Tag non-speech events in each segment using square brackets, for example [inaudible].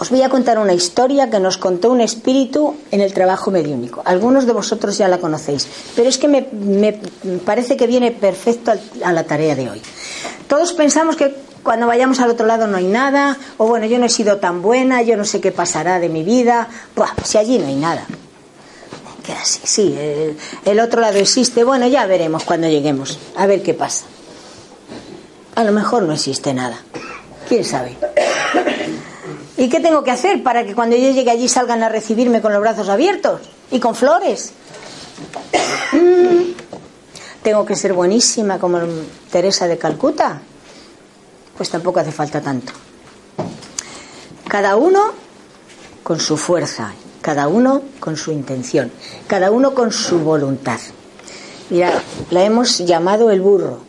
os voy a contar una historia que nos contó un espíritu en el trabajo mediúnico. Algunos de vosotros ya la conocéis, pero es que me, me parece que viene perfecto a la tarea de hoy. Todos pensamos que cuando vayamos al otro lado no hay nada, o bueno, yo no he sido tan buena, yo no sé qué pasará de mi vida. Buah, si allí no hay nada. Queda así, sí, el, el otro lado existe. Bueno, ya veremos cuando lleguemos, a ver qué pasa. A lo mejor no existe nada. ¿Quién sabe? ¿Y qué tengo que hacer para que cuando yo llegue allí salgan a recibirme con los brazos abiertos y con flores? Mm, ¿Tengo que ser buenísima como Teresa de Calcuta? Pues tampoco hace falta tanto. Cada uno con su fuerza, cada uno con su intención, cada uno con su voluntad. Mira, la hemos llamado el burro.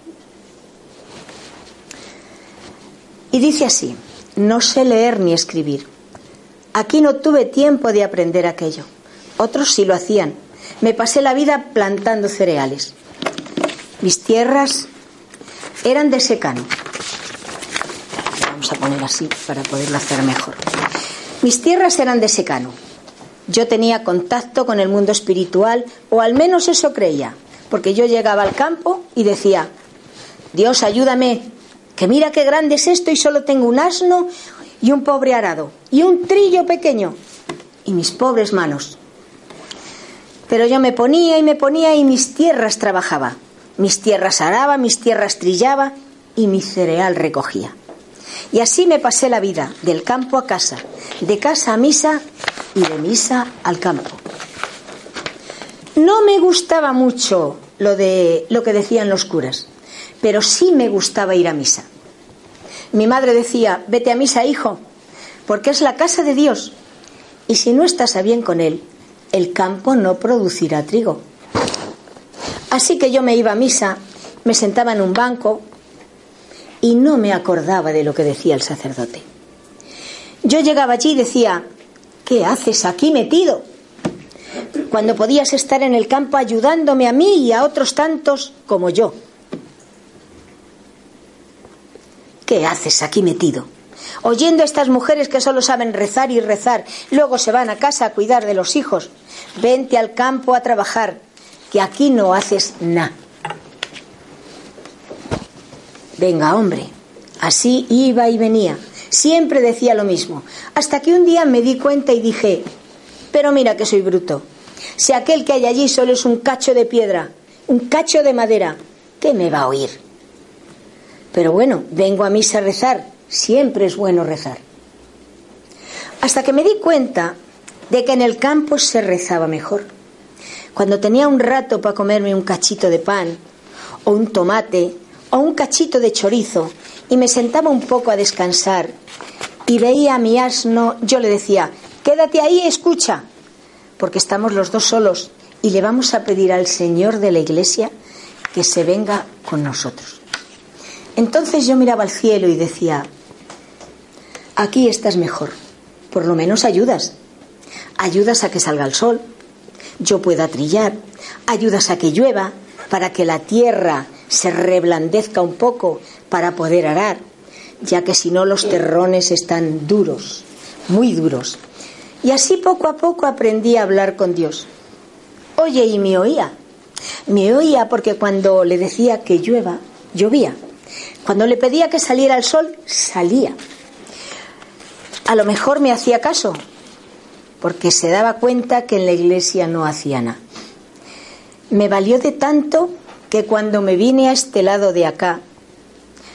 Y dice así, no sé leer ni escribir. Aquí no tuve tiempo de aprender aquello. Otros sí lo hacían. Me pasé la vida plantando cereales. Mis tierras eran de secano. Vamos a poner así para poderlo hacer mejor. Mis tierras eran de secano. Yo tenía contacto con el mundo espiritual, o al menos eso creía, porque yo llegaba al campo y decía, Dios, ayúdame, que mira qué grande es esto y solo tengo un asno y un pobre arado y un trillo pequeño y mis pobres manos. Pero yo me ponía y me ponía y mis tierras trabajaba, mis tierras araba, mis tierras trillaba y mi cereal recogía. Y así me pasé la vida, del campo a casa, de casa a misa y de misa al campo. No me gustaba mucho lo de lo que decían los curas, pero sí me gustaba ir a misa. Mi madre decía, vete a misa, hijo, porque es la casa de Dios. Y si no estás a bien con él, el campo no producirá trigo. Así que yo me iba a misa, me sentaba en un banco y no me acordaba de lo que decía el sacerdote. Yo llegaba allí y decía, ¿qué haces aquí metido? Cuando podías estar en el campo ayudándome a mí y a otros tantos como yo. ¿Qué haces aquí metido? Oyendo a estas mujeres que solo saben rezar y rezar, luego se van a casa a cuidar de los hijos. Vente al campo a trabajar, que aquí no haces nada. Venga, hombre. Así iba y venía. Siempre decía lo mismo. Hasta que un día me di cuenta y dije, pero mira que soy bruto. Si aquel que hay allí solo es un cacho de piedra, un cacho de madera, ¿qué me va a oír? Pero bueno, vengo a misa a rezar. Siempre es bueno rezar. Hasta que me di cuenta de que en el campo se rezaba mejor. Cuando tenía un rato para comerme un cachito de pan, o un tomate, o un cachito de chorizo, y me sentaba un poco a descansar, y veía a mi asno, yo le decía, quédate ahí, escucha, porque estamos los dos solos, y le vamos a pedir al Señor de la iglesia que se venga con nosotros. Entonces yo miraba al cielo y decía, aquí estás mejor, por lo menos ayudas. Ayudas a que salga el sol, yo pueda trillar, ayudas a que llueva, para que la tierra se reblandezca un poco para poder arar, ya que si no los terrones están duros, muy duros. Y así poco a poco aprendí a hablar con Dios. Oye, y me oía. Me oía porque cuando le decía que llueva, llovía. Cuando le pedía que saliera el sol, salía. A lo mejor me hacía caso, porque se daba cuenta que en la iglesia no hacía nada. Me valió de tanto que cuando me vine a este lado de acá,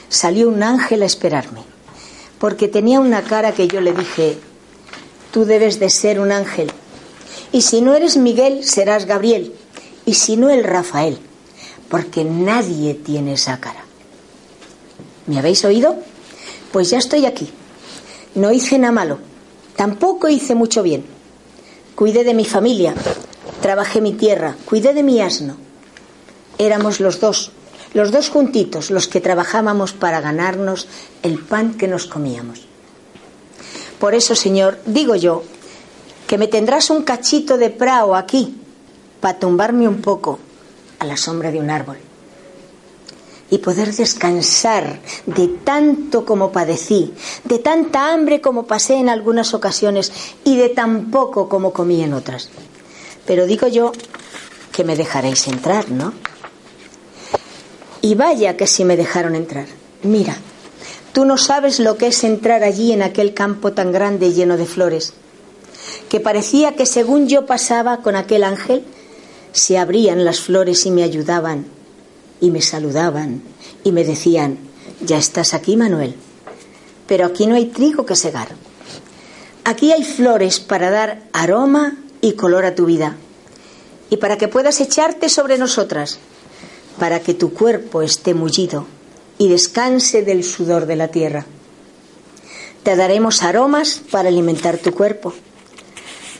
salió un ángel a esperarme, porque tenía una cara que yo le dije, tú debes de ser un ángel, y si no eres Miguel, serás Gabriel, y si no el Rafael, porque nadie tiene esa cara. ¿Me habéis oído? Pues ya estoy aquí. No hice nada malo, tampoco hice mucho bien. Cuidé de mi familia, trabajé mi tierra, cuidé de mi asno. Éramos los dos, los dos juntitos, los que trabajábamos para ganarnos el pan que nos comíamos. Por eso, Señor, digo yo, que me tendrás un cachito de prao aquí, para tumbarme un poco a la sombra de un árbol y poder descansar de tanto como padecí, de tanta hambre como pasé en algunas ocasiones y de tan poco como comí en otras. Pero digo yo que me dejaréis entrar, ¿no? Y vaya que si me dejaron entrar. Mira, tú no sabes lo que es entrar allí en aquel campo tan grande y lleno de flores, que parecía que según yo pasaba con aquel ángel, se abrían las flores y me ayudaban y me saludaban y me decían, ya estás aquí, Manuel, pero aquí no hay trigo que segar. Aquí hay flores para dar aroma y color a tu vida y para que puedas echarte sobre nosotras, para que tu cuerpo esté mullido y descanse del sudor de la tierra. Te daremos aromas para alimentar tu cuerpo.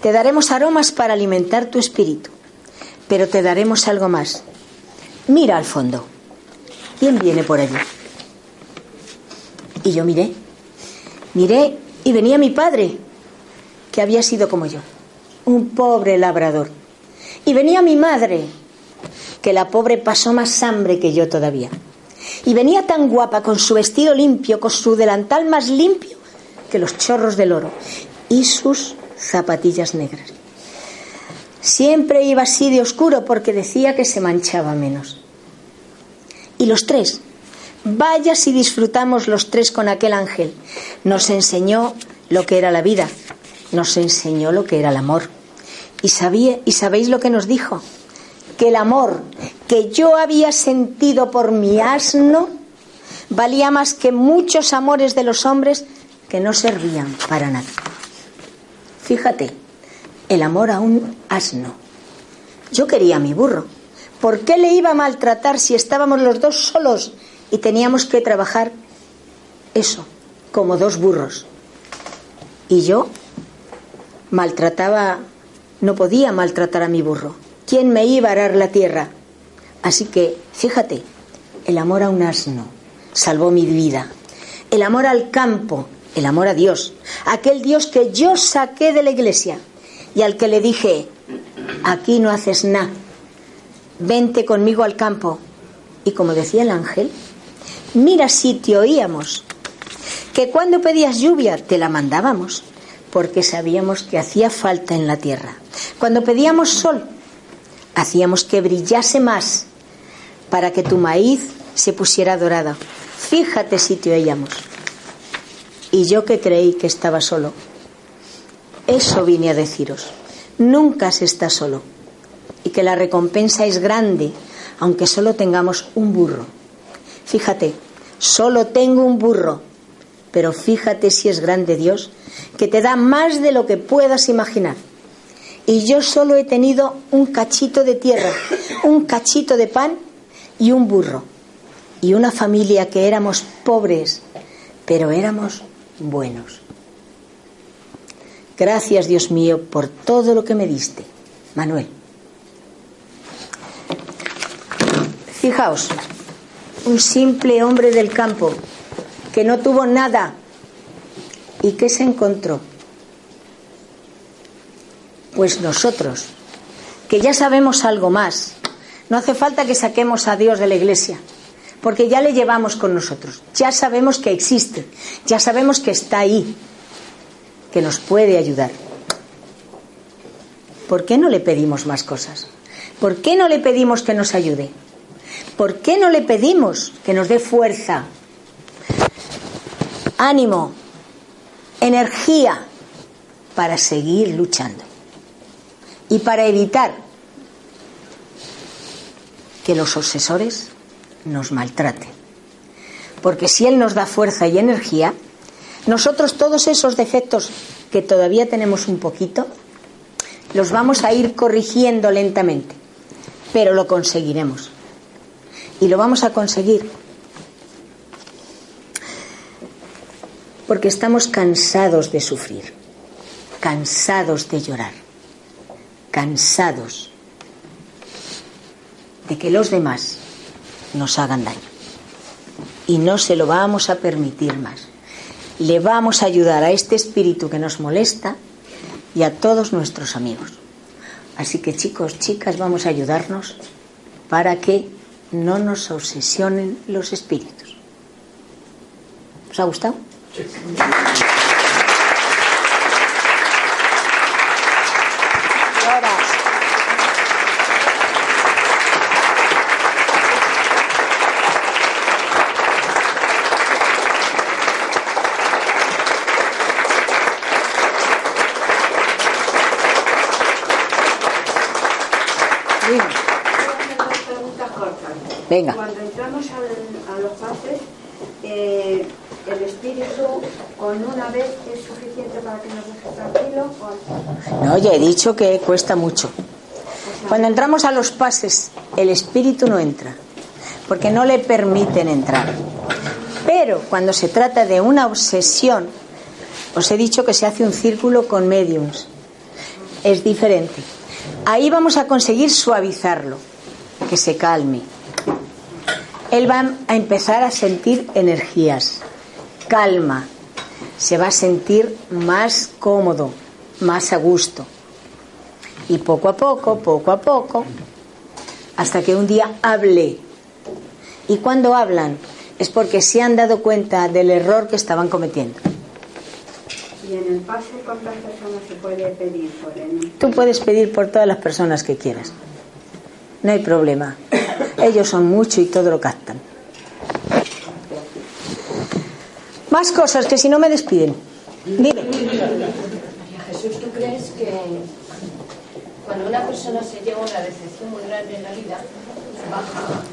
Te daremos aromas para alimentar tu espíritu. Pero te daremos algo más. Mira al fondo. ¿Quién viene por allí? Y yo miré. Miré y venía mi padre, que había sido como yo, un pobre labrador. Y venía mi madre, que la pobre pasó más hambre que yo todavía. Y venía tan guapa con su vestido limpio, con su delantal más limpio que los chorros del oro y sus zapatillas negras. Siempre iba así de oscuro porque decía que se manchaba menos. Y los tres, vaya si disfrutamos los tres con aquel ángel. Nos enseñó lo que era la vida, nos enseñó lo que era el amor. Y, sabía, y sabéis lo que nos dijo, que el amor que yo había sentido por mi asno valía más que muchos amores de los hombres que no servían para nada. Fíjate, el amor a un asno. Yo quería a mi burro. ¿Por qué le iba a maltratar si estábamos los dos solos y teníamos que trabajar eso, como dos burros? Y yo maltrataba, no podía maltratar a mi burro. ¿Quién me iba a arar la tierra? Así que, fíjate, el amor a un asno salvó mi vida. El amor al campo, el amor a Dios, aquel Dios que yo saqué de la iglesia y al que le dije, aquí no haces nada, vente conmigo al campo. Y como decía el ángel, mira si te oíamos, que cuando pedías lluvia te la mandábamos, porque sabíamos que hacía falta en la tierra. Cuando pedíamos sol, hacíamos que brillase más para que tu maíz se pusiera dorado. Fíjate si te oíamos. Y yo que creí que estaba solo, eso vine a deciros. Nunca se está solo. Y que la recompensa es grande, aunque solo tengamos un burro. Fíjate, solo tengo un burro. Pero fíjate si es grande Dios, que te da más de lo que puedas imaginar. Y yo solo he tenido un cachito de tierra, un cachito de pan y un burro. Y una familia que éramos pobres, pero éramos buenos. Gracias, Dios mío, por todo lo que me diste. Manuel. Fijaos, un simple hombre del campo que no tuvo nada y que se encontró. Pues nosotros, que ya sabemos algo más, no hace falta que saquemos a Dios de la iglesia, porque ya le llevamos con nosotros, ya sabemos que existe, ya sabemos que está ahí, que nos puede ayudar. ¿Por qué no le pedimos más cosas? ¿Por qué no le pedimos que nos ayude? ¿Por qué no le pedimos que nos dé fuerza, ánimo, energía para seguir luchando? Y para evitar que los obsesores nos maltraten. Porque si Él nos da fuerza y energía, nosotros todos esos defectos que todavía tenemos un poquito, los vamos a ir corrigiendo lentamente, pero lo conseguiremos. Y lo vamos a conseguir porque estamos cansados de sufrir, cansados de llorar, cansados de que los demás nos hagan daño. Y no se lo vamos a permitir más. Le vamos a ayudar a este espíritu que nos molesta y a todos nuestros amigos. Así que chicos, chicas, vamos a ayudarnos para que no nos obsesionen los espíritus. ¿Os ha gustado? Venga. Cuando entramos a los pases, eh, el espíritu con una vez es suficiente para que nos deje tranquilo. No, ya he dicho que cuesta mucho. Cuando entramos a los pases, el espíritu no entra, porque no le permiten entrar. Pero cuando se trata de una obsesión, os he dicho que se hace un círculo con mediums. Es diferente. Ahí vamos a conseguir suavizarlo, que se calme él va a empezar a sentir energías, calma, se va a sentir más cómodo, más a gusto. Y poco a poco, poco a poco, hasta que un día hable. Y cuando hablan es porque se han dado cuenta del error que estaban cometiendo. ¿Y en el pase cuántas personas se puede pedir por él? Tú puedes pedir por todas las personas que quieras. No hay problema. Ellos son mucho y todo lo captan. Más cosas que si no me despiden. Dime. María Jesús, ¿tú crees que cuando una persona se lleva una decepción muy grande en la vida, baja,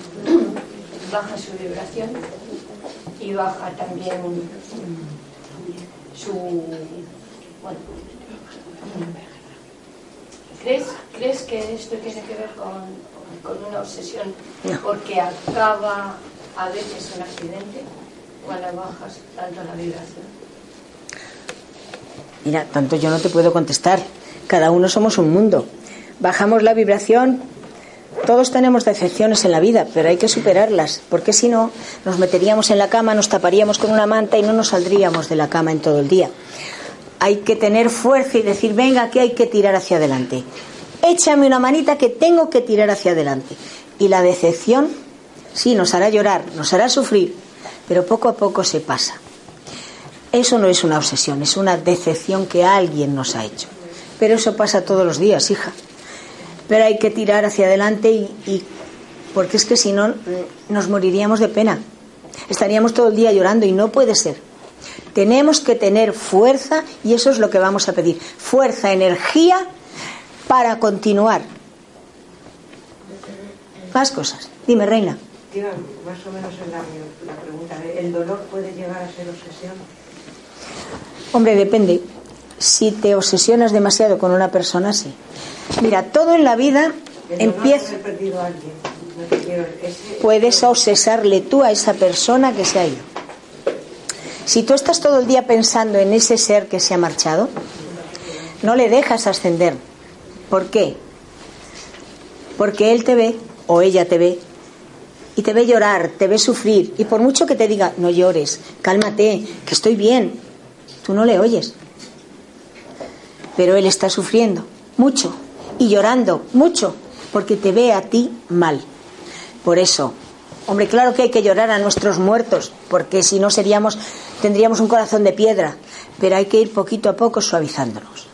baja su vibración y baja también su. Bueno, ¿crees, ¿Crees que esto tiene que ver con con una obsesión porque acaba a veces un accidente cuando bajas tanto la vibración? Mira, tanto yo no te puedo contestar. Cada uno somos un mundo. Bajamos la vibración. Todos tenemos decepciones en la vida, pero hay que superarlas, porque si no, nos meteríamos en la cama, nos taparíamos con una manta y no nos saldríamos de la cama en todo el día. Hay que tener fuerza y decir, venga, que hay que tirar hacia adelante échame una manita que tengo que tirar hacia adelante. Y la decepción, sí, nos hará llorar, nos hará sufrir, pero poco a poco se pasa. Eso no es una obsesión, es una decepción que alguien nos ha hecho. Pero eso pasa todos los días, hija. Pero hay que tirar hacia adelante y, porque es que si no nos moriríamos de pena. Estaríamos todo el día llorando y no puede ser. Tenemos que tener fuerza y eso es lo que vamos a pedir. Fuerza, energía para continuar. Más cosas. Dime, reina. más o menos en la, pregunta. ¿El dolor puede llegar a ser obsesión? Hombre, depende. Si te obsesionas demasiado con una persona, sí. Mira, todo en la vida empieza. Puedes obsesarle tú a esa persona que se ha ido. Si tú estás todo el día pensando en ese ser que se ha marchado, no le dejas ascender ¿Por qué? Porque él te ve o ella te ve y te ve llorar, te ve sufrir y por mucho que te diga, no llores, cálmate, que estoy bien, tú no le oyes. Pero él está sufriendo mucho y llorando mucho porque te ve a ti mal. Por eso, hombre, claro que hay que llorar a nuestros muertos, porque si no seríamos tendríamos un corazón de piedra, pero hay que ir poquito a poco suavizándonos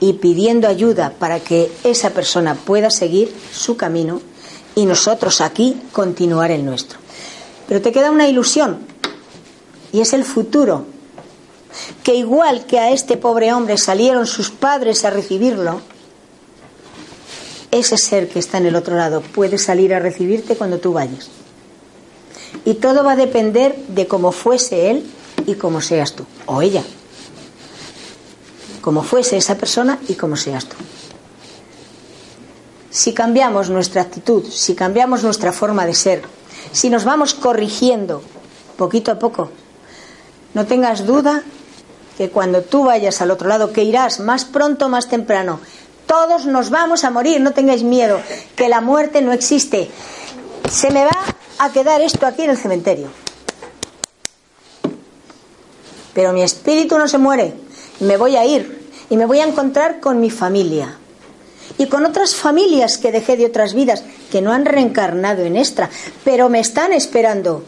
y pidiendo ayuda para que esa persona pueda seguir su camino y nosotros aquí continuar el nuestro. Pero te queda una ilusión y es el futuro, que igual que a este pobre hombre salieron sus padres a recibirlo, ese ser que está en el otro lado puede salir a recibirte cuando tú vayas. Y todo va a depender de cómo fuese él y cómo seas tú, o ella. Como fuese esa persona y como seas tú. Si cambiamos nuestra actitud, si cambiamos nuestra forma de ser, si nos vamos corrigiendo poquito a poco, no tengas duda que cuando tú vayas al otro lado, que irás más pronto más temprano, todos nos vamos a morir, no tengáis miedo, que la muerte no existe. Se me va a quedar esto aquí en el cementerio. Pero mi espíritu no se muere, me voy a ir y me voy a encontrar con mi familia y con otras familias que dejé de otras vidas que no han reencarnado en esta, pero me están esperando.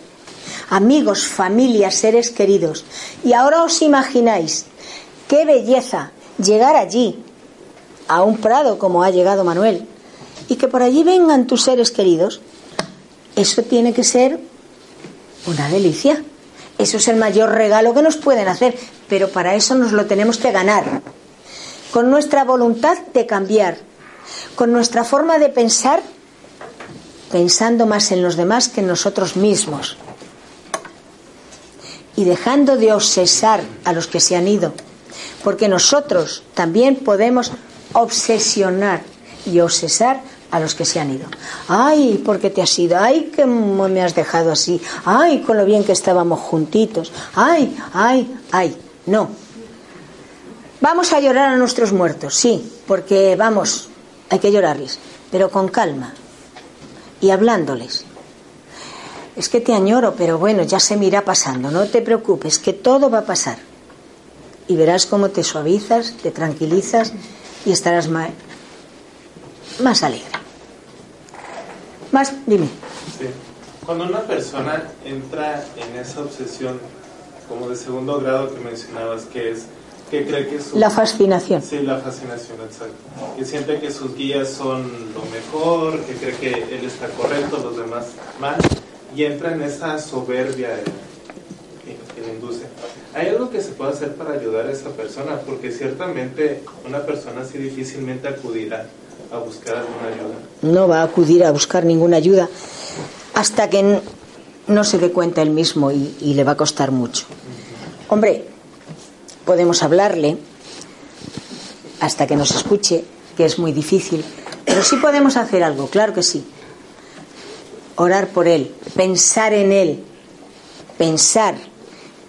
Amigos, familias, seres queridos. Y ahora os imagináis qué belleza llegar allí, a un prado como ha llegado Manuel, y que por allí vengan tus seres queridos. Eso tiene que ser una delicia. Eso es el mayor regalo que nos pueden hacer, pero para eso nos lo tenemos que ganar. Con nuestra voluntad de cambiar, con nuestra forma de pensar, pensando más en los demás que en nosotros mismos. Y dejando de obsesar a los que se han ido, porque nosotros también podemos obsesionar y obsesar a los que se han ido. Ay, ¿por qué te has ido? Ay, que me has dejado así. Ay, con lo bien que estábamos juntitos. Ay, ay, ay. No. Vamos a llorar a nuestros muertos, sí, porque vamos, hay que llorarles, pero con calma y hablándoles. Es que te añoro, pero bueno, ya se me irá pasando, no te preocupes, que todo va a pasar. Y verás cómo te suavizas, te tranquilizas y estarás más, más alegre. Más, dime. Sí. Cuando una persona entra en esa obsesión, como de segundo grado que mencionabas, que es que cree que su, La fascinación. Sí, la fascinación, exacto. Que siente que sus guías son lo mejor, que cree que él está correcto, los demás mal, y entra en esa soberbia que, le induce. ¿Hay algo que se puede hacer para ayudar a esa persona? Porque ciertamente una persona así difícilmente acudirá a buscar alguna ayuda. No va a acudir a buscar ninguna ayuda hasta que no se dé cuenta él mismo y, y le va a costar mucho. Hombre, podemos hablarle hasta que nos escuche, que es muy difícil, pero sí podemos hacer algo, claro que sí. Orar por él, pensar en él, pensar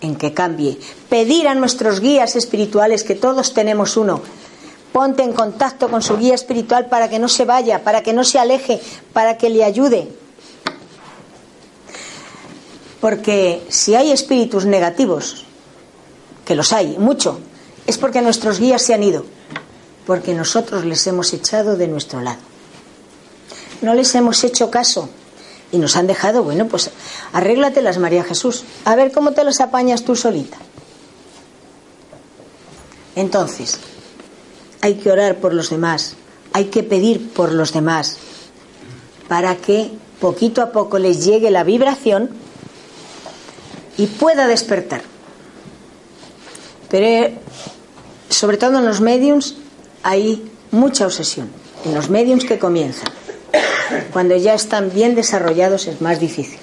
en que cambie, pedir a nuestros guías espirituales, que todos tenemos uno, ponte en contacto con su guía espiritual para que no se vaya, para que no se aleje, para que le ayude. Porque si hay espíritus negativos, que los hay, mucho, es porque nuestros guías se han ido, porque nosotros les hemos echado de nuestro lado. No les hemos hecho caso y nos han dejado, bueno, pues arréglatelas, María Jesús, a ver cómo te las apañas tú solita. Entonces, hay que orar por los demás, hay que pedir por los demás, para que poquito a poco les llegue la vibración y pueda despertar. Pero eh, sobre todo en los mediums hay mucha obsesión, en los mediums que comienzan. Cuando ya están bien desarrollados es más difícil.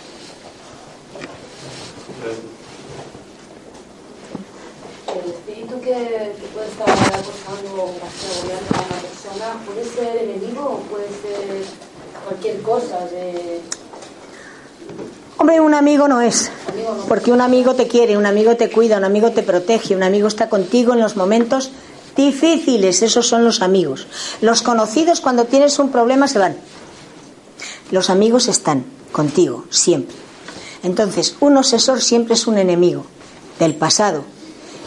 El espíritu que, que puede estar acosando o agobiando a una persona puede ser enemigo o puede ser cualquier cosa de Hombre, un amigo no es, porque un amigo te quiere, un amigo te cuida, un amigo te protege, un amigo está contigo en los momentos difíciles, esos son los amigos. Los conocidos cuando tienes un problema se van. Los amigos están contigo, siempre. Entonces, un obsesor siempre es un enemigo del pasado,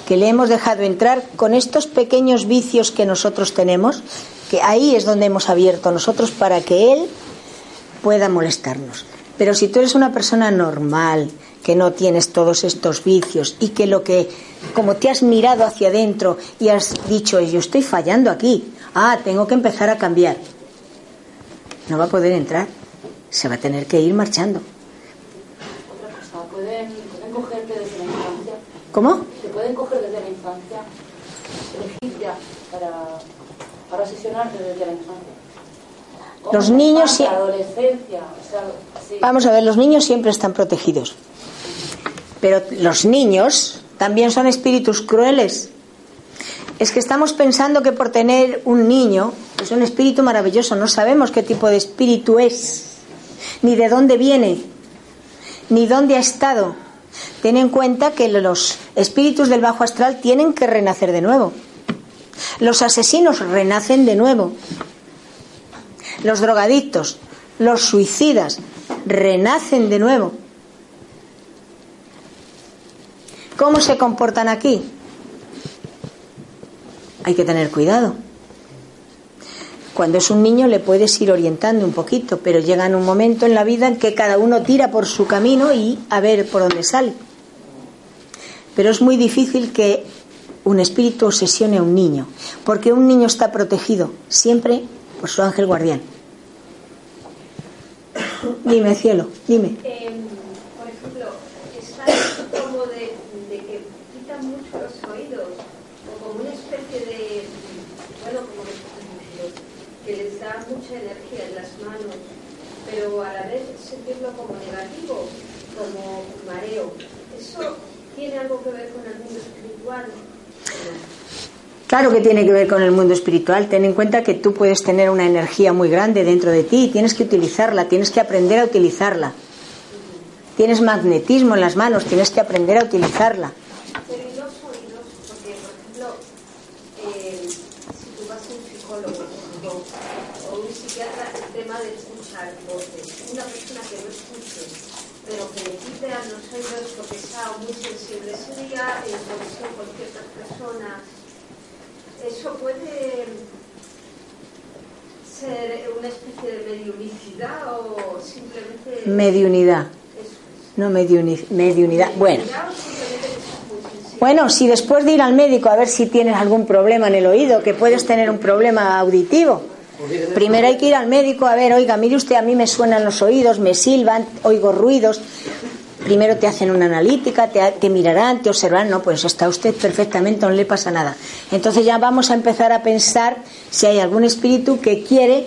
que le hemos dejado entrar con estos pequeños vicios que nosotros tenemos, que ahí es donde hemos abierto nosotros para que él pueda molestarnos. Pero si tú eres una persona normal, que no tienes todos estos vicios y que lo que, como te has mirado hacia adentro y has dicho, yo estoy fallando aquí, ah, tengo que empezar a cambiar, no va a poder entrar, se va a tener que ir marchando. Otra cosa, pueden, pueden cogerte desde la infancia, ¿Cómo? te pueden coger desde la infancia, elegir para, para sesionarte desde la infancia. Los niños... La adolescencia, o sea, sí. Vamos a ver, los niños siempre están protegidos. Pero los niños también son espíritus crueles. Es que estamos pensando que por tener un niño es un espíritu maravilloso. No sabemos qué tipo de espíritu es, ni de dónde viene, ni dónde ha estado. Ten en cuenta que los espíritus del bajo astral tienen que renacer de nuevo. Los asesinos renacen de nuevo. Los drogadictos, los suicidas, renacen de nuevo. ¿Cómo se comportan aquí? Hay que tener cuidado. Cuando es un niño le puedes ir orientando un poquito, pero llega un momento en la vida en que cada uno tira por su camino y a ver por dónde sale. Pero es muy difícil que un espíritu obsesione a un niño, porque un niño está protegido siempre por su ángel guardián. Dime, cielo, dime. Eh, por ejemplo, está esto como de, de que quitan mucho los oídos, o como una especie de, bueno, como de, que les da mucha energía en las manos, pero a la vez sentirlo como negativo, como mareo. ¿Eso tiene algo que ver con el mundo espiritual? Claro que tiene que ver con el mundo espiritual. Ten en cuenta que tú puedes tener una energía muy grande dentro de ti y tienes que utilizarla, tienes que aprender a utilizarla. Tienes magnetismo en las manos, tienes que aprender a utilizarla. Pero y los oídos, porque por ejemplo, eh, si tú vas a un psicólogo o, o un psiquiatra, el tema de escuchar voces, una persona que no escuche, pero que le quite a los oídos porque está muy sensible día, en conexión con ciertas personas, eso puede ser una especie de mediunicidad o simplemente... Mediunidad. Eso es. No mediuni- mediunidad. Bueno. Mediunidad o simplemente que es muy sensible. Bueno, si después de ir al médico a ver si tienes algún problema en el oído, que puedes tener un problema auditivo, primero hay que ir al médico a ver, oiga, mire usted, a mí me suenan los oídos, me silban, oigo ruidos. Primero te hacen una analítica, te, mirarán, te observarán, no, pues está usted perfectamente, no le pasa nada. Entonces ya vamos a empezar a pensar si hay algún espíritu que quiere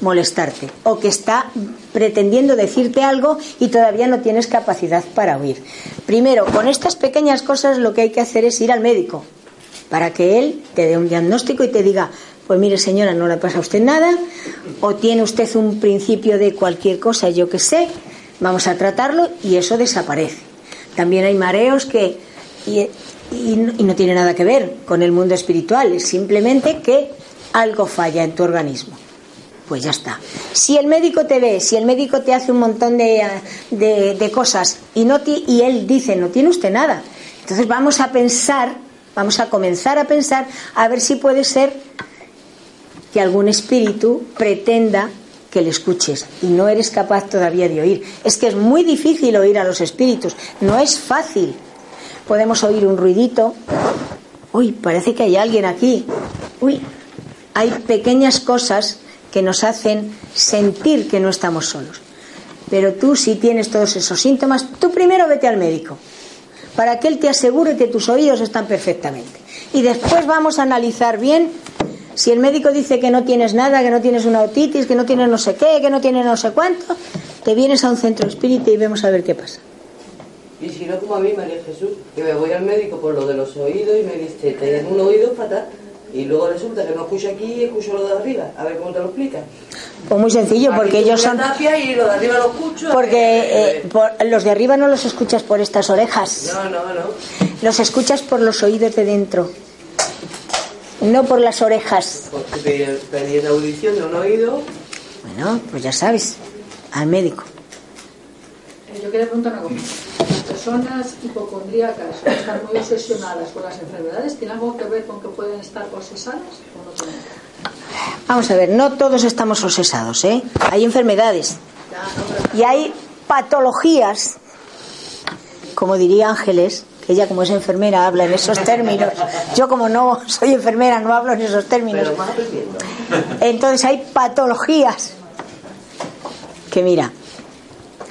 molestarte o que está pretendiendo decirte algo y todavía no tienes capacidad para oír. Primero, con estas pequeñas cosas lo que hay que hacer es ir al médico para que él te dé un diagnóstico y te diga, pues mire señora, no le pasa a usted nada o tiene usted un principio de cualquier cosa, yo que sé, vamos a tratarlo y eso desaparece. También hay mareos que y, y no- tiene nada que ver con el mundo espiritual, es simplemente que algo falla en tu organismo pues ya está. Si el médico te ve, si el médico te hace un montón de, de- de cosas y, no ti- y él dice, no tiene usted nada, entonces vamos a pensar, vamos a comenzar a pensar a ver si puede ser que algún espíritu pretenda que le escuches y no eres capaz todavía de oír. Es que es muy difícil oír a los espíritus, no es fácil. Podemos oír un ruidito. Uy, parece que hay alguien aquí. Uy, hay pequeñas cosas que nos hacen sentir que no estamos solos. Pero tú, si tienes todos esos síntomas, tú primero vete al médico, para que él te asegure que tus oídos están perfectamente. Y después vamos a analizar bien si el médico dice que no tienes nada, que no tienes una otitis, que no tienes no sé qué, que no tienes no sé cuánto, te vienes a un centro espírita y vemos a ver qué pasa. Y si no, como a mí, María Jesús, que me voy al médico por lo de los oídos y me dice, tengo un oído fatal. Y luego resulta que no escucho aquí y escucho lo de arriba. A ver cómo te lo explicas. Pues muy sencillo, porque ellos son... y de arriba lo escucho. Porque eh, por- los de arriba no los escuchas por estas orejas, No, no, no. los escuchas por los oídos de dentro, no por las orejas. Porque pedí, pedí una audición de un oído. Bueno, pues ya sabes, al médico. Eh, Yo quería preguntar una cosa. Las personas hipocondríacas o están muy obsesionadas con las enfermedades, ¿tiene algo que ver con que pueden estar obsesadas o no tienen? Vamos a ver, no todos estamos obsesados, ¿eh? Hay enfermedades y hay patologías, como diría Ángeles, ella como es enfermera habla en esos términos. Yo como no soy enfermera no hablo en esos términos. Entonces hay patologías que mira,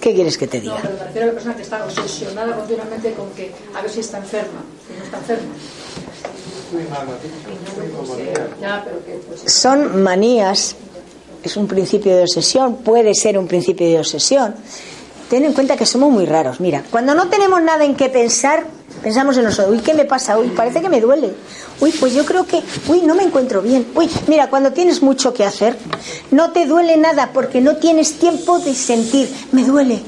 ¿qué quieres que te No, diga? pero me refiero a la persona que está obsesionada continuamente con que a ver si está enferma, si no está enferma. Ya, pero que Son manías es un principio de obsesión, puede ser un principio de obsesión. Ten en cuenta que somos muy raros. Mira, cuando no tenemos nada en qué pensar, pensamos en nosotros. Uy, ¿qué me pasa? Uy, parece que me duele. Uy, pues yo creo que, uy, no me encuentro bien. Uy, mira, cuando tienes mucho que hacer, no te duele nada porque no tienes tiempo de sentir. Me duele.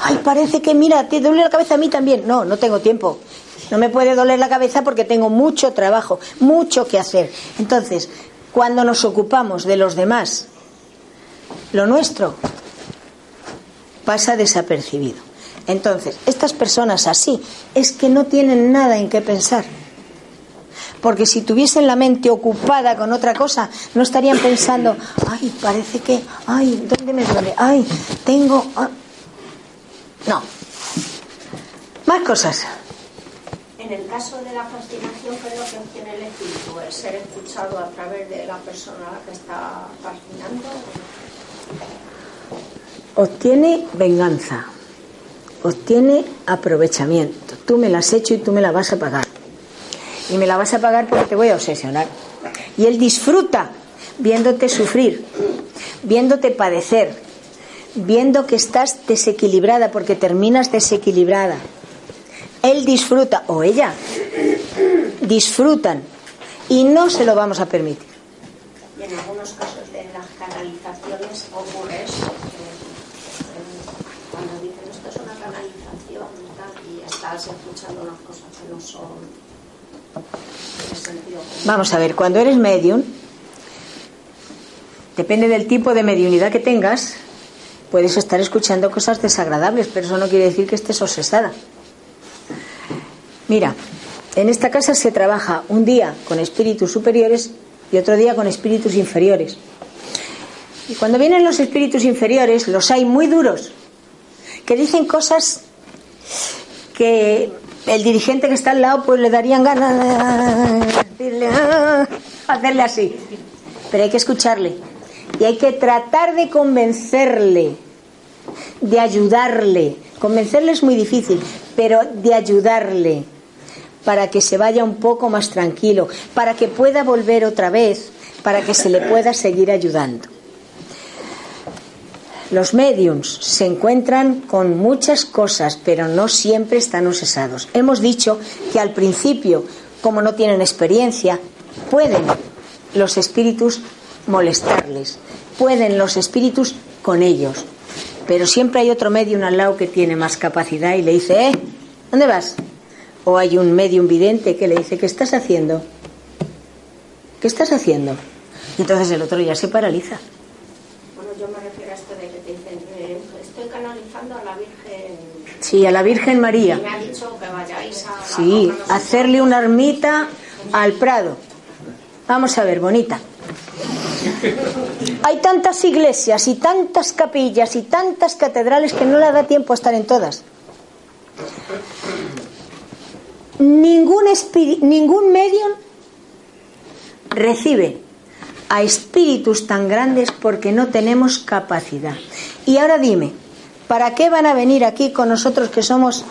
Ay, parece que, mira, te duele la cabeza a mí también. No, no tengo tiempo. No me puede doler la cabeza porque tengo mucho trabajo, mucho que hacer. Entonces, cuando nos ocupamos de los demás, lo nuestro pasa desapercibido. Entonces, estas personas así es que no tienen nada en qué pensar. Porque si tuviesen la mente ocupada con otra cosa, no estarían pensando, ay, parece que, ay, ¿dónde me duele? Ay, tengo... ah". No. Más cosas. En el caso de la fascinación, ¿qué es lo que obtiene el espíritu? El ser escuchado a través de la persona a la que está fascinando. Obtiene venganza, obtiene aprovechamiento. Tú me la has hecho y tú me la vas a pagar. Y me la vas a pagar porque te voy a obsesionar. Y él disfruta viéndote sufrir, viéndote padecer, viendo que estás desequilibrada porque terminas desequilibrada. Él disfruta, o ella, disfrutan y no se lo vamos a permitir. Y en algunos casos las canalizaciones ocurre eso. que, eh, Cuando dicen esto es una canalización y tal, y escuchando unas cosas que no son. Vamos a ver, cuando eres medium, depende del tipo de mediunidad que tengas, puedes estar escuchando cosas desagradables, pero eso no quiere decir que estés obsesada. Mira, en esta casa se trabaja un día con espíritus superiores y otro día con espíritus inferiores. Y cuando vienen los espíritus inferiores, los hay muy duros, que dicen cosas que el dirigente que está al lado pues le darían ganas de decirle, "Ah", hacerle así. Pero hay que escucharle y hay que tratar de convencerle, de ayudarle. Convencerle es muy difícil, pero de ayudarle para que se vaya un poco más tranquilo, para que pueda volver otra vez, para que se le pueda seguir ayudando. Los mediums se encuentran con muchas cosas, pero no siempre están obsesados. Hemos dicho que al principio, como no tienen experiencia, pueden los espíritus molestarles, pueden los espíritus con ellos, pero siempre hay otro medium al lado que tiene más capacidad y le dice, ¿eh? ¿Dónde vas? O hay un medium vidente que le dice, ¿qué estás haciendo? ¿Qué estás haciendo? Entonces el otro ya se paraliza. Bueno, yo me refiero a esto de que te dicen, eh, estoy canalizando a la Virgen. Sí, a la Virgen María. Sí, hacerle una ermita al Prado. Vamos a ver, bonita. Hay tantas iglesias y tantas capillas y tantas catedrales que no le da tiempo a estar en todas. Ningún, ningún medium recibe a espíritus tan grandes porque no tenemos capacidad. Y ahora dime, ¿para qué van a venir aquí con nosotros que somos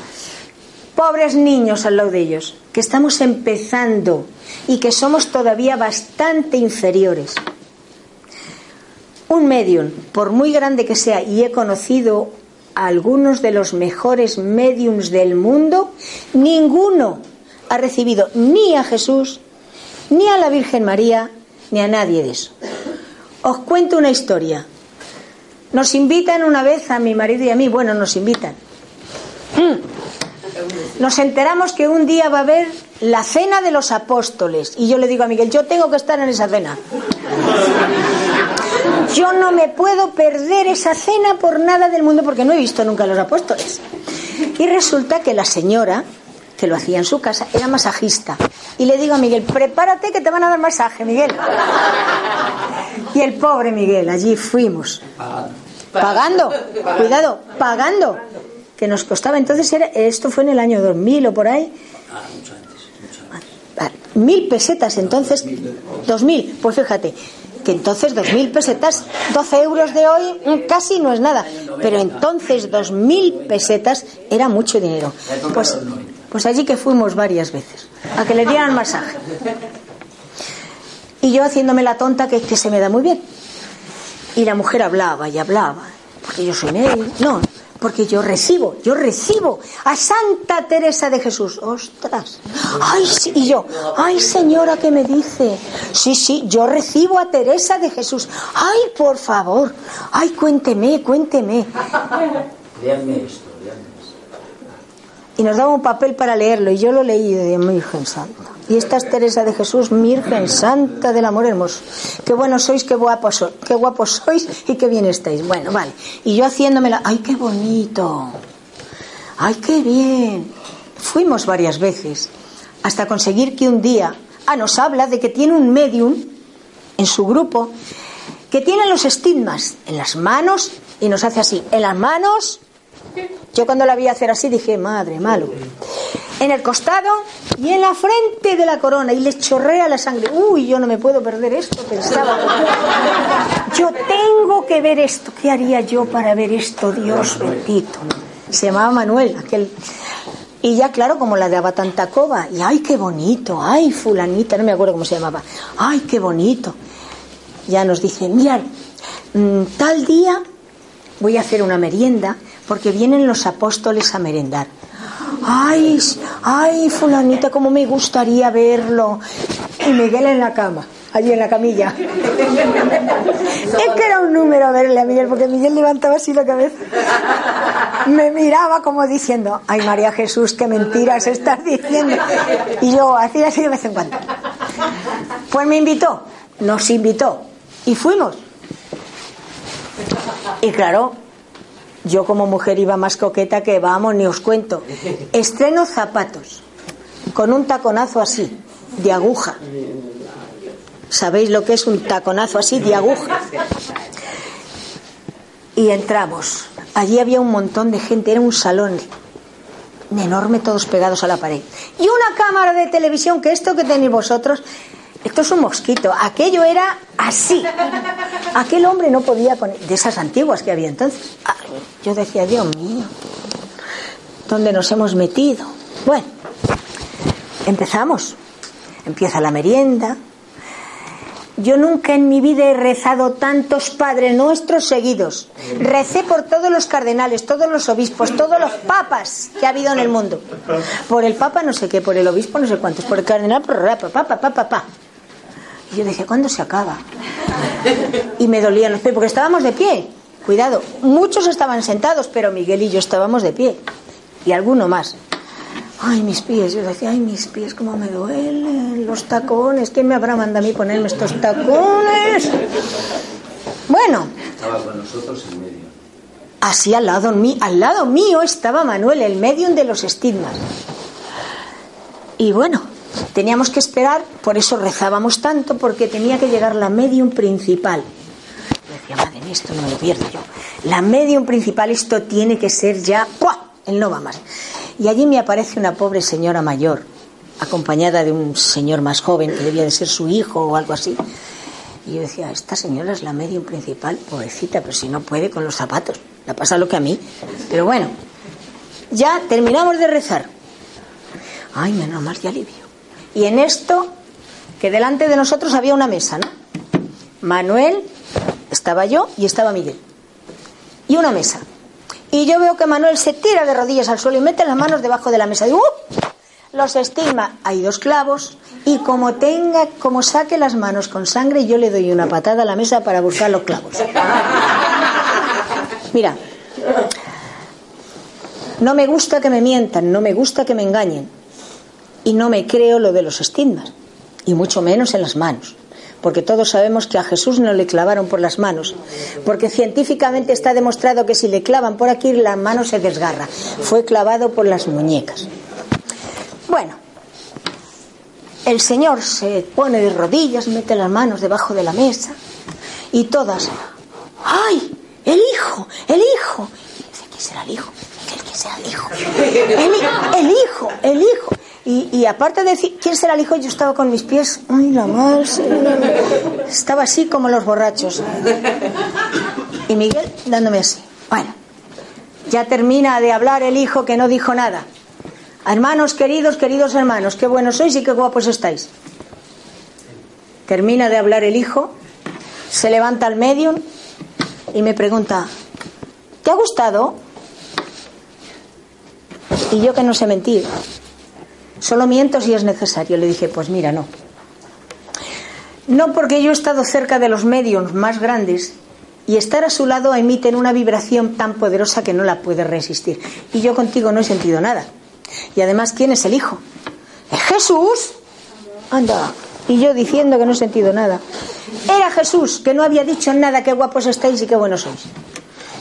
pobres niños al lado de ellos? Que estamos empezando y que somos todavía bastante inferiores. Un medium, por muy grande que sea, y he conocido a algunos de los mejores mediums del mundo, ninguno ha recibido ni a Jesús, ni a la Virgen María, ni a nadie de eso. Os cuento una historia. Nos invitan una vez a mi marido y a mí, bueno, nos invitan. Mm. Nos enteramos que un día va a haber la cena de los apóstoles. Y yo le digo a Miguel, yo tengo que estar en esa cena. Yo no me puedo perder esa cena por nada del mundo porque no he visto nunca a los apóstoles. Y resulta que la señora, que lo hacía en su casa, era masajista. Y le digo a Miguel, prepárate que te van a dar masaje, Miguel. Y el pobre Miguel, allí fuimos. Pagando, cuidado, pagando. Que nos costaba, entonces era, esto fue en el año 2000 o por ahí. Ah, Mil pesetas, entonces, dos mil, pues fíjate, que entonces dos mil pesetas, 12 euros de hoy mm, casi no es nada, pero entonces dos mil pesetas era mucho dinero. Pues, pues allí que fuimos varias veces, a que le dieran masaje. Y yo haciéndome la tonta que, que se me da muy bien. Y la mujer hablaba y hablaba, porque yo soy médico. No, porque yo recibo, yo recibo a Santa Teresa de Jesús. Ostras. Ay, sí, y yo, ay señora, ¿qué me dice? Sí, sí, yo recibo a Teresa de Jesús. Ay, por favor. Ay, cuénteme, cuénteme. Léanme esto, léanme esto. Y nos daba un papel para leerlo y yo lo leí de Virgen Santa. Y esta es Teresa de Jesús, Virgen Santa del Amor Hermoso. Qué buenos sois, qué guapos, sois, qué sois y qué bien estáis. Bueno, vale. Y yo haciéndomela, ay, qué bonito. Ay, qué bien. Fuimos varias veces hasta conseguir que un día, ah, nos habla de que tiene un medium en su grupo que tiene los estigmas en las manos y nos hace así, en las manos. Yo cuando la vi hacer así dije, madre, malo en el costado y en la frente de la corona y le chorrea la sangre. Uy, yo no me puedo perder esto, pensaba. Yo tengo que ver esto. ¿Qué haría yo para ver esto, Dios bendito? Se llamaba Manuel, aquel. Y ya, claro, como la de tanta coba. Y ay, qué bonito. Ay, fulanita, no me acuerdo cómo se llamaba. Ay, qué bonito. Ya nos dice, mirad, mm, tal día voy a hacer una merienda porque vienen los apóstoles a merendar. Ay, ay, fulanita, cómo me gustaría verlo. Y Miguel en la cama, allí en la camilla. [laughs] Es que era un número verle a Miguel, porque Miguel levantaba así la cabeza. Me miraba como diciendo, ay María Jesús, qué mentiras estás diciendo. Y yo hacía así de vez en cuando. Pues me invitó, nos invitó, y fuimos. Y claro, yo como mujer iba más coqueta que vamos, ni os cuento. Estreno zapatos con un taconazo así, de aguja. ¿Sabéis lo que es un taconazo así, de aguja? Y entramos. Allí había un montón de gente, era un salón enorme, todos pegados a la pared. Y una cámara de televisión, que esto que tenéis vosotros, esto es un mosquito. Aquello era así. Aquel hombre no podía poner. De esas antiguas que había entonces. Yo decía, Dios mío, ¿dónde nos hemos metido? Bueno, empezamos. Empieza la merienda. Yo nunca en mi vida he rezado tantos Padres Nuestros seguidos. Recé por todos los cardenales, todos los obispos, todos los papas que ha habido en el mundo. Por el papa no sé qué, por el obispo no sé cuántos, por el cardenal, por el papa, papa, papa. Y yo decía, ¿cuándo se acaba? Y me dolían los pies, porque estábamos de pie. Cuidado, muchos estaban sentados, pero Miguel y yo estábamos de pie. Y alguno más. Ay, mis pies. Yo decía, ay, mis pies, cómo me duelen. Los tacones. ¿Quién me habrá mandado a mí ponerme estos tacones? Bueno. Estaba con nosotros en medio. Así al lado, al lado mío estaba Manuel, el medium de los estigmas. Y bueno, Teníamos que esperar, por eso rezábamos tanto, porque tenía que llegar la medium principal. Yo decía, madre mía, esto no lo pierdo yo. La medium principal, esto tiene que ser ya, ¡pua! Él no va más. Y allí me aparece una pobre señora mayor, acompañada de un señor más joven, que debía de ser su hijo o algo así. Y yo decía, esta señora es la medium principal, pobrecita, pero si no puede con los zapatos. La pasa lo que a mí. Pero bueno, ya terminamos de rezar. Ay, menos mal de alivio. Y en esto, que delante de nosotros había una mesa, ¿no? Manuel, estaba yo y estaba Miguel. Y una mesa. Y yo veo que Manuel se tira de rodillas al suelo y mete las manos debajo de la mesa. Y ¡uh! los estima. Hay dos clavos y como tenga, como saque las manos con sangre, yo le doy una patada a la mesa para buscar los clavos. [laughs] Mira, no me gusta que me mientan, no me gusta que me engañen y no me creo lo de los estigmas, y mucho menos en las manos, porque todos sabemos que a Jesús no le clavaron por las manos, porque científicamente está demostrado que si le clavan por aquí la mano se desgarra, fue clavado por las muñecas. Bueno, el Señor se pone de rodillas, mete las manos debajo de la mesa y todas, ¡ay! El hijo, el hijo. ¿quién será el hijo? ¿Quién será el hijo? el hijo, el hijo. Y, aparte de decir, ¿quién será el hijo? Yo estaba con mis pies, ay, la más. Estaba así como los borrachos. Y Miguel dándome así. Bueno, ya termina de hablar el hijo que no dijo nada. Hermanos queridos, queridos hermanos, qué buenos sois y qué guapos estáis. Termina de hablar el hijo, se levanta al medium y me pregunta, ¿te ha gustado? Y yo que no sé mentir, solo miento si es necesario. Le dije, pues mira, no. No porque yo he estado cerca de los medios más grandes y estar a su lado emiten una vibración tan poderosa que no la puede resistir. Y yo contigo no he sentido nada. Y además, ¿quién es el hijo? ¿Es Jesús? Anda. Y yo diciendo que no he sentido nada. Era Jesús, que no había dicho nada, qué guapos estáis y qué buenos sois.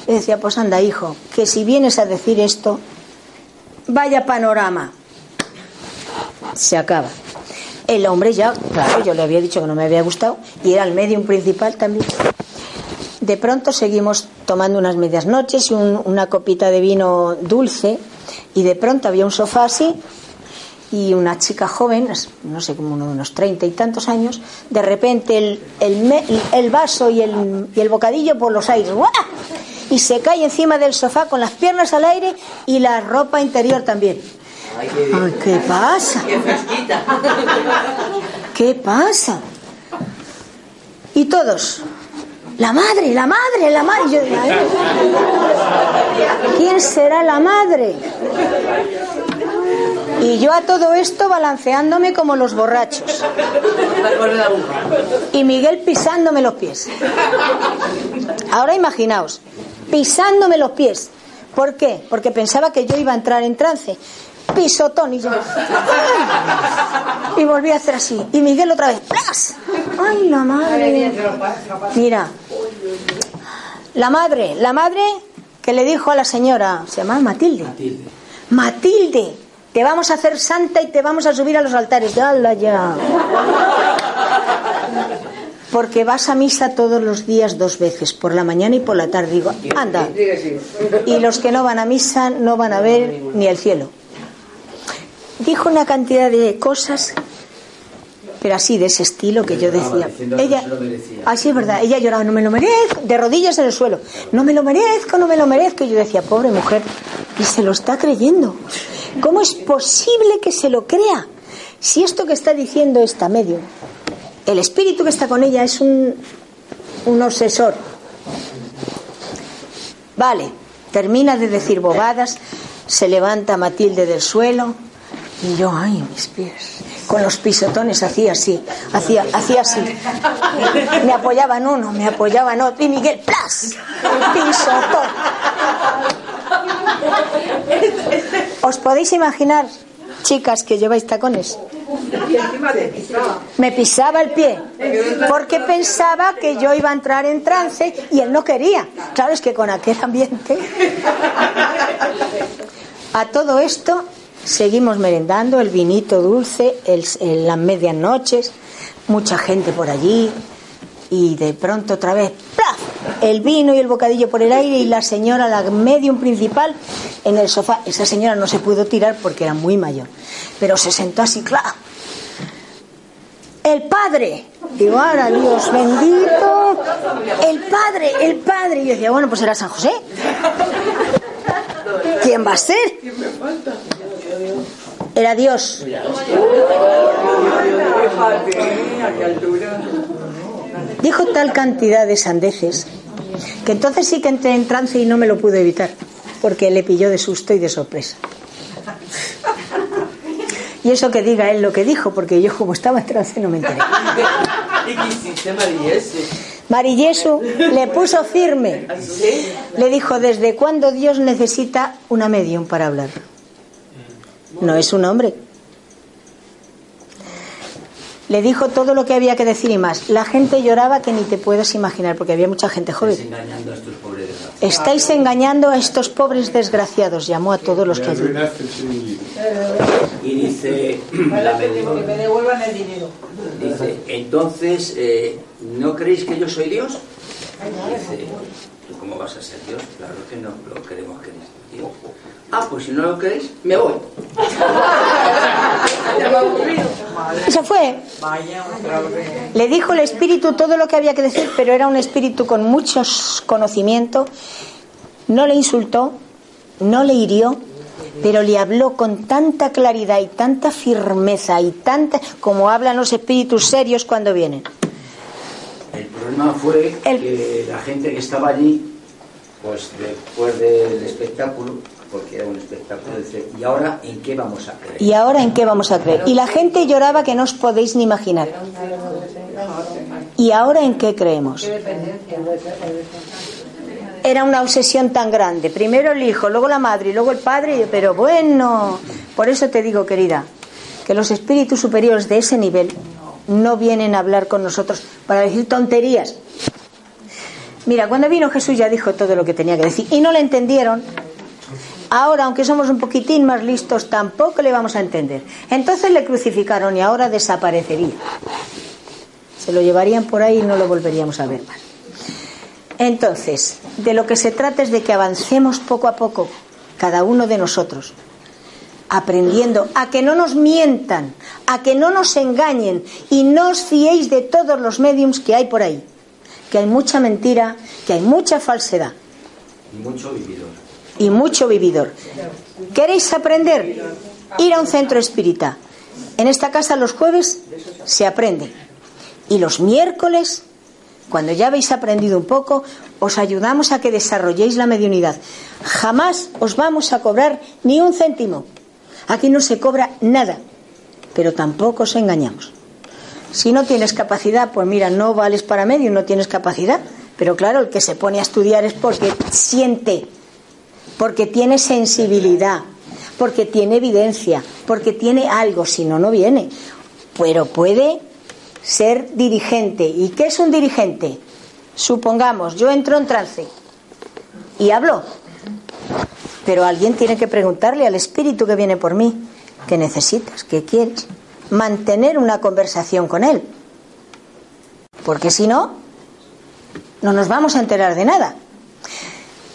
Y decía, pues anda, hijo, que si vienes a decir esto, vaya panorama. Se acaba. El hombre ya, claro, yo le había dicho que no me había gustado y era el medium principal también. De pronto seguimos tomando unas medias noches y un- una copita de vino dulce y de pronto había un sofá así y una chica joven, no sé, como uno de unos treinta y tantos años, de repente el, el, vaso y el, y el bocadillo por los aires, y se cae encima del sofá con las piernas al aire y la ropa interior también. Ay, qué bien. Ay, ¿qué pasa? [laughs] Qué fresquita. ¿Qué pasa? Y todos, la madre, la madre, la madre. Y yo digo, "Ay, ¿Quién será la madre? Y yo a todo esto balanceándome como los borrachos. Y Miguel pisándome los pies. Ahora imaginaos, pisándome los pies. ¿Por qué? Porque pensaba que yo iba a entrar en trance. Pisotón y yo. ¡ay! Y volví a hacer así. Y Miguel otra vez. ¡Plas! ¡Ay, la madre! Mira. La madre, la madre que le dijo a la señora, se llamaba Matilde. Matilde. Matilde, te vamos a hacer santa y te vamos a subir a los altares. ¡Hala ya! Porque vas a misa todos los días dos veces, por la mañana y por la tarde. Digo, anda. Y los que no van a misa no van a ver ni el cielo. Dijo una cantidad de cosas, pero así, de ese estilo que yo decía. Ella, así es verdad, ella lloraba, no me lo merezco, de rodillas en el suelo. No me lo merezco, no me lo merezco. Y yo decía, pobre mujer, y se lo está creyendo. ¿Cómo es posible que se lo crea? Si esto que está diciendo esta medio, el espíritu que está con ella es un, un obsesor. Vale, termina de decir bobadas, se levanta Matilde del suelo y yo, ay, mis pies. Con los pisotones hacía así, hacía, hacía así. Me apoyaba en uno, me apoyaba en otro. Y Miguel, ¡plas! Pisotón. ¿Os podéis imaginar, chicas que lleváis tacones? Me pisaba el pie porque pensaba que yo iba a entrar en trance y él no quería. Claro, es que con aquel ambiente. A todo esto seguimos merendando el vinito dulce, el, las medias noches, mucha gente por allí y de pronto otra vez ¡plaf! el vino y el bocadillo por el aire y la señora, la medium principal, en el sofá. Esa señora no se pudo tirar porque era muy mayor, pero se sentó así, ¡claro! El padre. Digo, ahora Dios bendito. El padre, el padre. Y yo decía, bueno, pues era San José. ¿Quién va a ser? Era Dios. Dijo tal cantidad de sandeces que entonces sí que entré en trance y no me lo pude evitar, porque le pilló de susto y de sorpresa. Y eso que diga él lo que dijo, porque yo como estaba en trance no me enteré. ¿Y qué hiciste, le puso firme. Le dijo, ¿desde cuándo Dios necesita una medium para hablar? No es un hombre. Le dijo todo lo que había que decir y más. La gente lloraba que ni te puedes imaginar, porque había mucha gente Estáis joven. engañando a estos pobres desgraciados. Estáis engañando a estos pobres desgraciados, llamó a todos los que allí. Y dice, la Que me devuelvan el dinero. dice, entonces, eh, ¿no creéis que yo soy Dios? Dice, ¿tú cómo vas a ser Dios? Claro que no lo queremos que Dios. Ah, pues si no lo queréis, me voy. [laughs] Se fue. Le dijo el espíritu todo lo que había que decir, pero era un espíritu con mucho conocimiento. No le insultó, no le hirió, pero le habló con tanta claridad y tanta firmeza y tanta como hablan los espíritus serios cuando vienen. El problema fue que la gente que estaba allí, pues después del espectáculo, porque era un. ¿Y ahora en qué vamos a creer? Y la gente lloraba que no os podéis ni imaginar. ¿Y ahora en qué creemos? Era una obsesión tan grande. Primero el hijo, luego la madre y luego el padre. Pero bueno, por eso te digo, querida, que los espíritus superiores de ese nivel no vienen a hablar con nosotros para decir tonterías. Mira, cuando vino Jesús ya dijo todo lo que tenía que decir y no le entendieron. Ahora, aunque somos un poquitín más listos, tampoco le vamos a entender. Entonces le crucificaron y ahora desaparecería. Se lo llevarían por ahí y no lo volveríamos a ver más. Entonces, de lo que se trata es de que avancemos poco a poco, cada uno de nosotros, aprendiendo a que no nos mientan, a que no nos engañen y no os fiéis de todos los mediums que hay por ahí, que hay mucha mentira, que hay mucha falsedad. Y mucho vividor. Y mucho vividor. ¿Queréis aprender? Ir a un centro espírita. En esta casa los jueves se aprende. Y los miércoles, cuando ya habéis aprendido un poco, os ayudamos a que desarrolléis la mediunidad. Jamás os vamos a cobrar ni un céntimo. Aquí no se cobra nada, pero tampoco os engañamos. Si no tienes capacidad, pues mira, no vales para medio, no tienes capacidad. Pero claro, el que se pone a estudiar es porque siente, porque tiene sensibilidad, porque tiene evidencia, porque tiene algo, si no, no viene. Pero puede ser dirigente. ¿Y qué es un dirigente? Supongamos, yo entro en trance y hablo. Pero alguien tiene que preguntarle al espíritu que viene por mí, ¿qué necesitas? ¿Qué quieres? Mantener una conversación con él. Porque si no, no nos vamos a enterar de nada.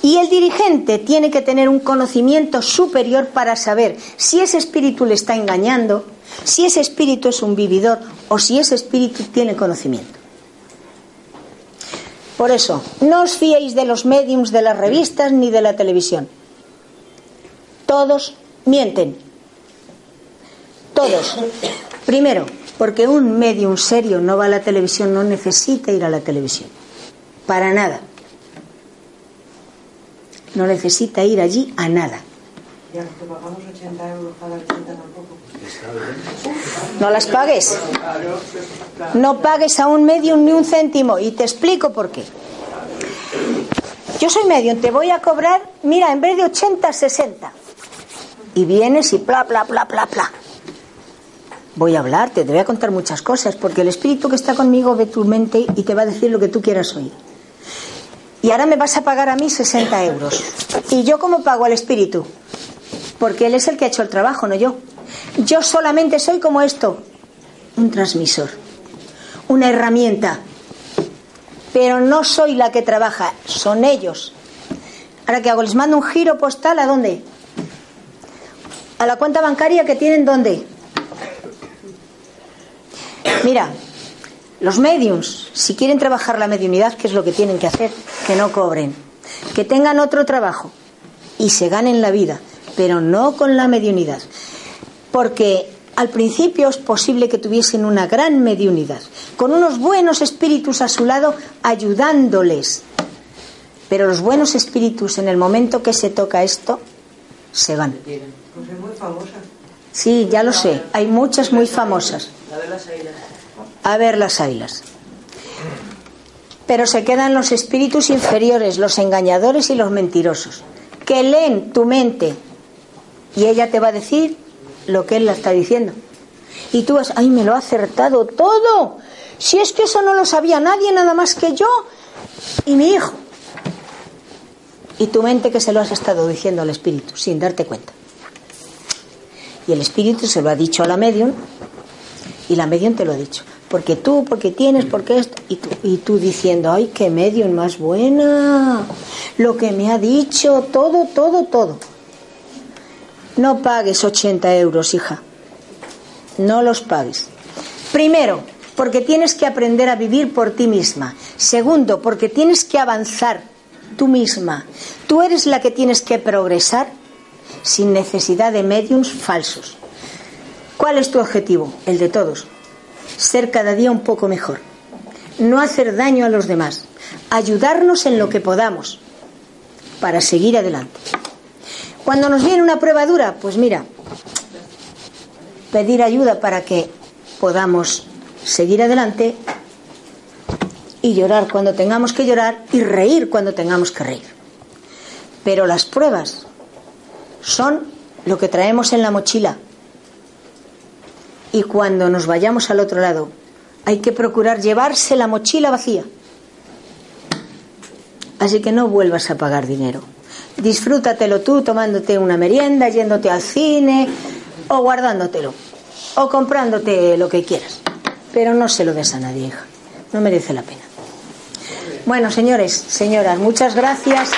Y el dirigente tiene que tener un conocimiento superior para saber si ese espíritu le está engañando, si ese espíritu es un vividor o si ese espíritu tiene conocimiento. Por eso, no os fiéis de los mediums de las revistas ni de la televisión. Todos mienten. Todos. Primero, porque un medium serio no va a la televisión, no necesita ir a la televisión. Para nada. No necesita ir allí a nada. Y a los que pagamos 80 euros cada visita tampoco. No las pagues. No pagues a un medium ni un céntimo. Y te explico por qué. Yo soy medium, te voy a cobrar, mira, en vez de 80, 60. Y vienes y bla, bla, bla, bla, bla. Voy a hablarte, te voy a contar muchas cosas, porque el espíritu que está conmigo ve tu mente y te va a decir lo que tú quieras oír. Y ahora me vas a pagar a mí 60 euros. ¿Y yo cómo pago al espíritu? Porque él es el que ha hecho el trabajo, no yo. Yo solamente soy como esto, un transmisor, una herramienta. Pero no soy la que trabaja, son ellos. Ahora que hago, les mando un giro postal a dónde? A la cuenta bancaria que tienen dónde? Mira, los mediums, si quieren trabajar la mediunidad, ¿qué es lo que tienen que hacer? Que no cobren, que tengan otro trabajo y se ganen la vida, pero no con la mediunidad. Porque al principio es posible que tuviesen una gran mediunidad, con unos buenos espíritus a su lado ayudándoles. Pero los buenos espíritus, en el momento que se toca esto, se van. Pues es muy famosa. Sí, ya lo sé. Hay muchas muy famosas. La de las águilas. A ver las ailas. Pero se quedan los espíritus inferiores, los engañadores y los mentirosos, que leen tu mente y ella te va a decir lo que él la está diciendo. Y tú vas, ay, me lo ha acertado todo. Si es que eso no lo sabía nadie, nada más que yo y mi hijo. Y tu mente que se lo has estado diciendo al espíritu, sin darte cuenta. Y el espíritu se lo ha dicho a la medium y la medium te lo ha dicho. Porque tú, porque tienes, porque esto. Y tú, y tú diciendo, ay, qué medium más buena. Lo que me ha dicho, todo, todo, todo. No pagues 80 euros, hija. No los pagues. Primero, porque tienes que aprender a vivir por ti misma. Segundo, porque tienes que avanzar tú misma. Tú eres la que tienes que progresar sin necesidad de mediums falsos. ¿Cuál es tu objetivo? El de todos. Ser cada día un poco mejor. no hacer daño a los demás, ayudarnos en lo que podamos para seguir adelante. Cuando nos viene una prueba dura, pues mira, pedir ayuda para que podamos seguir adelante y llorar cuando tengamos que llorar y reír cuando tengamos que reír. Pero las pruebas son lo que traemos en la mochila. Y cuando nos vayamos al otro lado, hay que procurar llevarse la mochila vacía. Así que no vuelvas a pagar dinero. Disfrútatelo tú tomándote una merienda, yéndote al cine o guardándotelo o comprándote lo que quieras. Pero no se lo des a nadie, hija. No merece la pena. Bueno, señores, señoras, muchas gracias.